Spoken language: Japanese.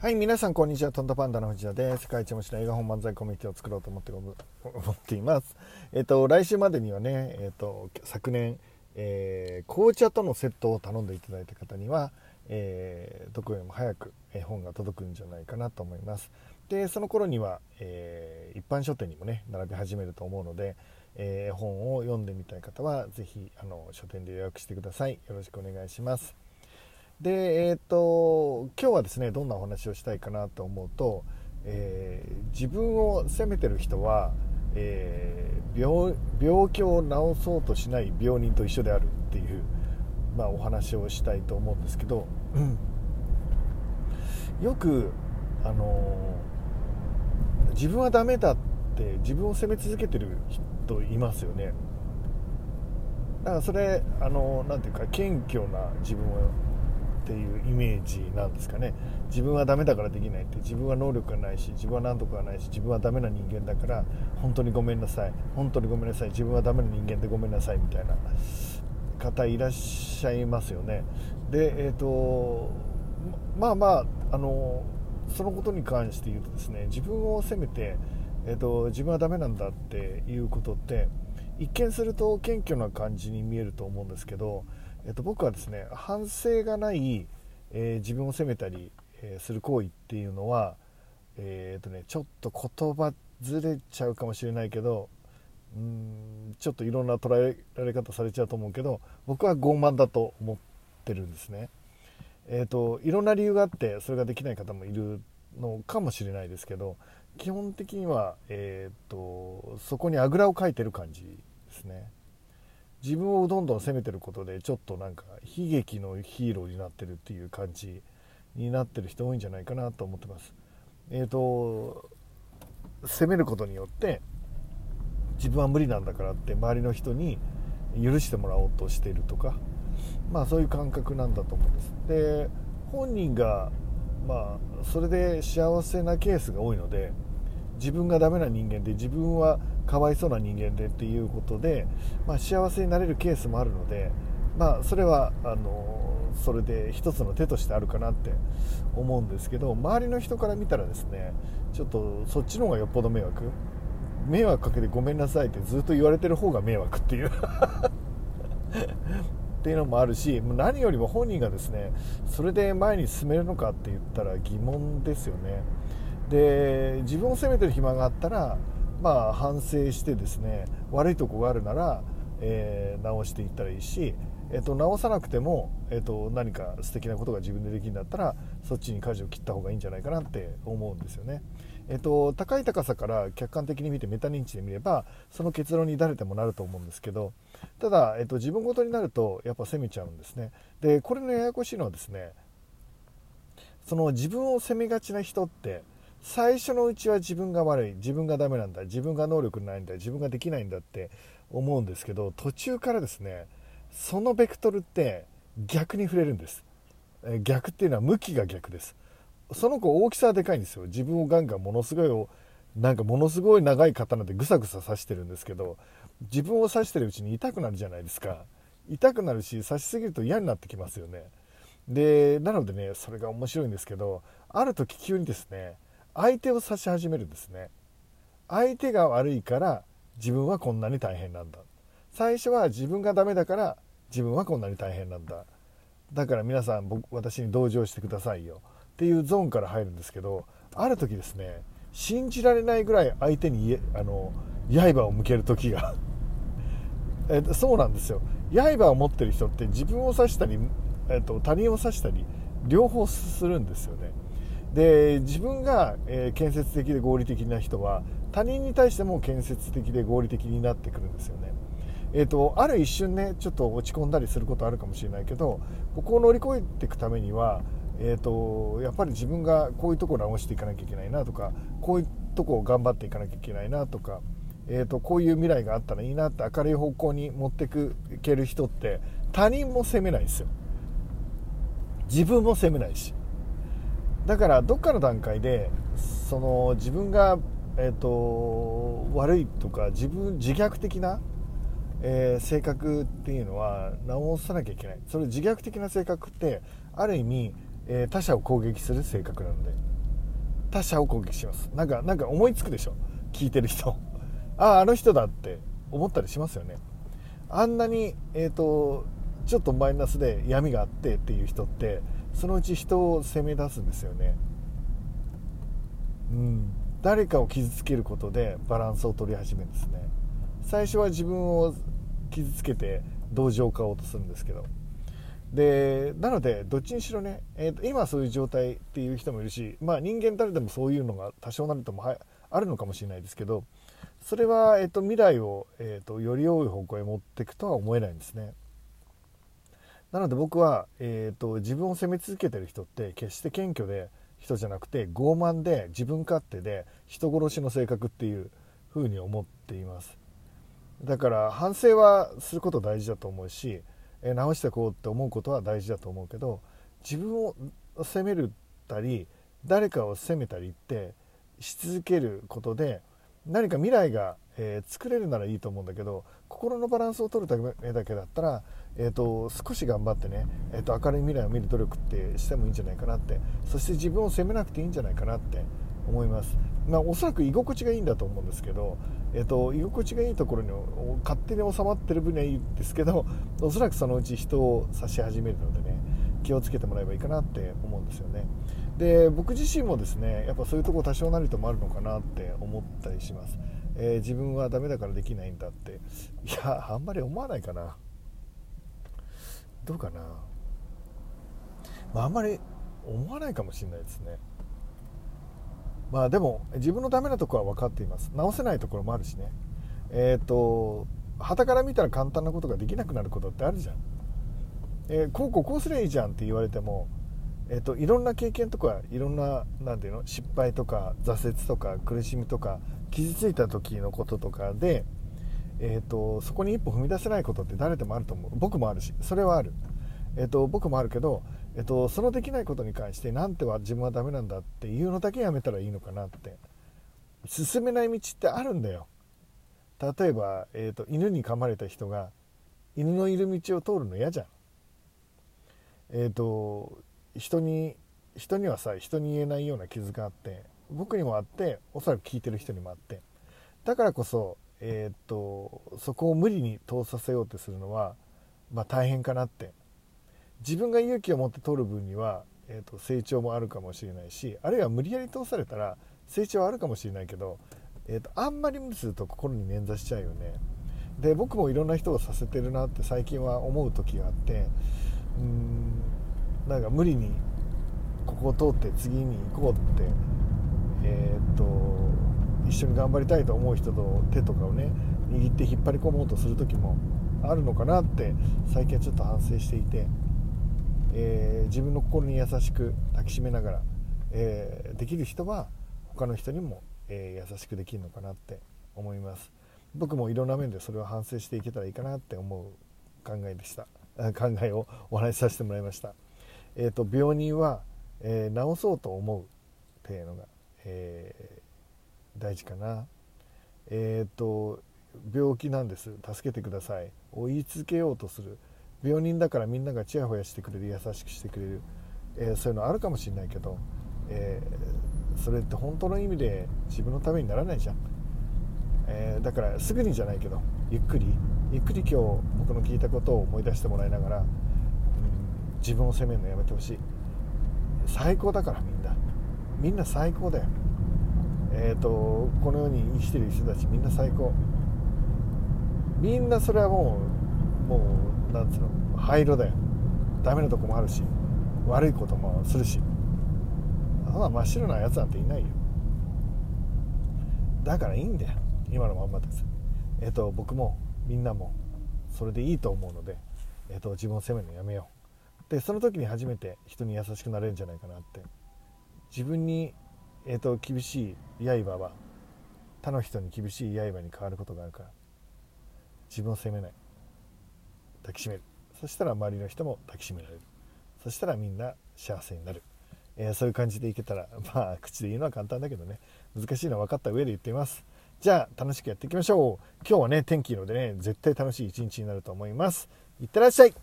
はい、皆さんこんにちは。トントパンダの藤田です。世界一面白い映画本漫才コミュニティを作ろうと思って 思っています。えっ、と、来週までにはね、えっ、と、昨年、えー、紅茶とのセットを頼んでいただいた方には、えー、どこよりも早く絵本が届くんじゃないかなと思います。で、その頃には、えー、一般書店にもね、並び始めると思うので、えー、本を読んでみたい方は、ぜひ、あの、書店で予約してください。よろしくお願いします。で、え、ー、と、今日はですね、どんなお話をしたいかなと思うと、えー、自分を責めてる人は、えー、病病気を治そうとしない病人と一緒であるっていう、まあ、お話をしたいと思うんですけど、うん、よく、あの自分はダメだって自分を責め続けてる人いますよね。だからそれあのなんていうか謙虚な自分をっていうイメージなんですかね。自分はダメだからできないって。自分は能力がないし自分は何とかないし自分はダメな人間だから本当にごめんなさい。本当にごめんなさい。自分はダメな人間でごめんなさいみたいな。方いらっしゃいますよね。でえっ、ー、とまあまああのそのことに関して言うとですね自分を責めて、えーと、自分はダメなんだっていうことって一見すると謙虚な感じに見えると思うんですけどえっと、僕はですね反省がない、えー、自分を責めたり、えー、する行為っていうのは、えー、っとね、ちょっと言葉ずれちゃうかもしれないけどうんちょっといろんな捉えられ方されちゃうと思うけど僕は傲慢だと思ってるんですね。えーと、いろんな理由があってそれができない方もいるのかもしれないですけど基本的には、えーとそこにあぐらをかいてる感じですね。自分をどんどん責めてることでちょっとなんか悲劇のヒーローになってるっていう感じになってる人多いんじゃないかなと思ってます。えっ、ー、と責めることによって自分は無理なんだからって周りの人に許してもらおうとしているとかまあそういう感覚なんだと思うんです。で本人がまあそれで幸せなケースが多いので自分がダメな人間で自分はかわいそうな人間でっていうことで、まあ、幸せになれるケースもあるので、まあ、それはあのそれで一つの手としてあるかなって思うんですけど周りの人から見たらですねちょっとそっちの方がよっぽど迷惑。迷惑かけてごめんなさいってずっと言われてる方が迷惑っていう。っていうのもあるし何よりも本人がですねそれで前に進めるのかって言ったら疑問ですよね。で自分を責めてる暇があったらまあ、反省してですね悪いとこがあるなら、えー、直していったらいいし、えーと、直さなくても、えーと、何か素敵なことが自分でできるんだったらそっちに舵を切った方がいいんじゃないかなって思うんですよね。えーと、高い高さから客観的に見てメタ認知で見ればその結論に誰でもなると思うんですけどただ、えー、と自分ごとになるとやっぱ責めちゃうんですね。でこれのややこしいのはですねその自分を責めがちな人って最初のうちは自分が悪い。自分がダメなんだ。自分が能力ないんだ。自分ができないんだって思うんですけど途中からですねそのベクトルって逆に触れるんです。逆っていうのは向きが逆です。その子大きさはでかいんですよ。自分をガンガンものすごいなんかものすごい長い刀でぐさぐさ刺してるんですけど自分を刺してるうちに痛くなるじゃないですか。痛くなるし刺しすぎると嫌になってきますよね。でなのでねそれが面白いんですけどある時急にですね相手を指し始めるんですね。相手が悪いから自分はこんなに大変なんだ。最初は自分がダメだから自分はこんなに大変なんだ。だから皆さん僕私に同情してくださいよ。っていうゾーンから入るんですけどある時ですね信じられないぐらい相手にあの刃を向ける時が。えそうなんですよ。刃を持ってる人って自分を刺したり、えっと、他人を刺したり両方するんですよね。で自分が、え、建設的で合理的な人は他人に対しても建設的で合理的になってくるんですよね。えーと、ある一瞬ねちょっと落ち込んだりすることあるかもしれないけどここを乗り越えていくためには、えーと、やっぱり自分がこういうところ直していかなきゃいけないなとかこういうとこを頑張っていかなきゃいけないなとか、えーと、とこういう未来があったらいいなって明るい方向に持っていける人って他人も責めないですよ自分も責めないしだからどっかの段階でその自分が、えーと、悪いとか自分自虐的な、えー、性格っていうのは直さなきゃいけない。それ自虐的な性格ってある意味、えー、他者を攻撃する性格なので他者を攻撃します。なんかなんか思いつくでしょ？聞いてる人。あああの人だって思ったりしますよね。あんなにえっ、ー、とちょっとマイナスで闇があってっていう人ってそのうち人を責め出すんですよね。うん。誰かを傷つけることでバランスを取り始めるんですね。最初は自分を傷つけて同情を買おうとするんですけど。でなのでどっちにしろね、えーと、今そういう状態っていう人もいるし、まあ、人間誰でもそういうのが多少なりともはあるのかもしれないですけどそれは、えーと、未来を、えーと、より良い方向へ持っていくとは思えないんですね。なので僕は、えー、と自分を責め続けてる人って決して謙虚で人じゃなくて傲慢で自分勝手で人殺しの性格っていうふうに思っています。だから反省はすること大事だと思うしえ直してこうって思うことは大事だと思うけど自分を責めるたり誰かを責めたりってし続けることで何か未来が、えー、作れるならいいと思うんだけど心のバランスを取るためだけだったら、えーと、少し頑張ってね、えーと、明るい未来を見る努力ってしてもいいんじゃないかなって。そして自分を責めなくていいんじゃないかなって思います、まあ、おそらく居心地がいいんだと思うんですけど、えーと、居心地がいいところに勝手に収まってる分にはいいんですけどおそらくそのうち人を指し始めるのでね気をつけてもらえばいいかなって思うんですよね。で僕自身もですねやっぱそういうとこ多少なりともあるのかなって思ったりします、えー、自分はダメだからできないんだって。いやあんまり思わないかな。どうかな、まあ、あんまり思わないかもしれないですね。まあでも自分のダメなとこは分かっています。直せないところもあるしね。えっ、ー、と旗から見たら簡単なことができなくなることってあるじゃん、えー、こうこうこうすりゃいいじゃんって言われてもえーと、いろんな経験とかいろんななんていうの失敗とか挫折とか苦しみとか傷ついた時のこととかで、えーと、そこに一歩踏み出せないことって誰でもあると思う。僕もあるしそれはある、えーと、僕もあるけど、えー、とそのできないことに関してなんては自分はダメなんだっていうのだけやめたらいいのかなって。進めない道ってあるんだよ。例えば、えー、と犬に噛まれた人が犬のいる道を通るの嫌じゃん。えっ、ー、と人に人にはさ人に言えないような傷があって僕にもあっておそらく聞いてる人にもあって。だからこそ、えー、っとそこを無理に通させようとするのは、まあ、大変かなって。自分が勇気を持って通る分には、えー、っと成長もあるかもしれないしあるいは無理やり通されたら成長はあるかもしれないけど、えー、っとあんまり無理すると心に捻挫しちゃうよね。で僕もいろんな人をさせてるなって最近は思う時があってうーんなんか無理にここを通って次に行こうってえー、っと一緒に頑張りたいと思う人と手とかをね握って引っ張り込もうとする時もあるのかなって最近はちょっと反省していて、えー、自分の心に優しく抱きしめながら、えー、できる人は他の人にも、え優しくできるのかなって思います。僕もいろんな面でそれを反省していけたらいいかなって思う考えでした。考えをお話しさせてもらいました。えーと、病人は、えー、治そうと思うっていうのが、えー、大事かな。えっ、と病気なんです。助けてください。を言い続けようとする。病人だからみんながちやほやしてくれる。優しくしてくれる、えー、そういうのあるかもしれないけど、えー、それって本当の意味で自分のためにならないじゃん、えー、だからすぐにじゃないけど。ゆっくり。ゆっくり今日僕の聞いたことを思い出してもらいながら。自分を責めるのやめてほしい。最高だからみんな。みんな最高だよ。え、ー、とこの世に生きてる人たちみんな最高。みんなそれはもうもうなんつうの灰色だよ。ダメなとこもあるし悪いこともするし。そんな真っ白なやつなんていないよ。だからいいんだよ。今のまんまです。えっ、ー、と僕もみんなもそれでいいと思うので、えーと自分を責めるのやめよう。でその時に初めて人に優しくなれるんじゃないかなって。自分に、えーと、厳しい刃は他の人に厳しい刃に変わることがあるから自分を責めない。抱きしめる。そしたら周りの人も抱きしめられる。そしたらみんな幸せになる、えー、そういう感じでいけたら まあ口で言うのは簡単だけどね。難しいのは分かった上で言っています。じゃあ楽しくやっていきましょう。今日はね天気いいのでね絶対楽しい一日になると思います。いってらっしゃい。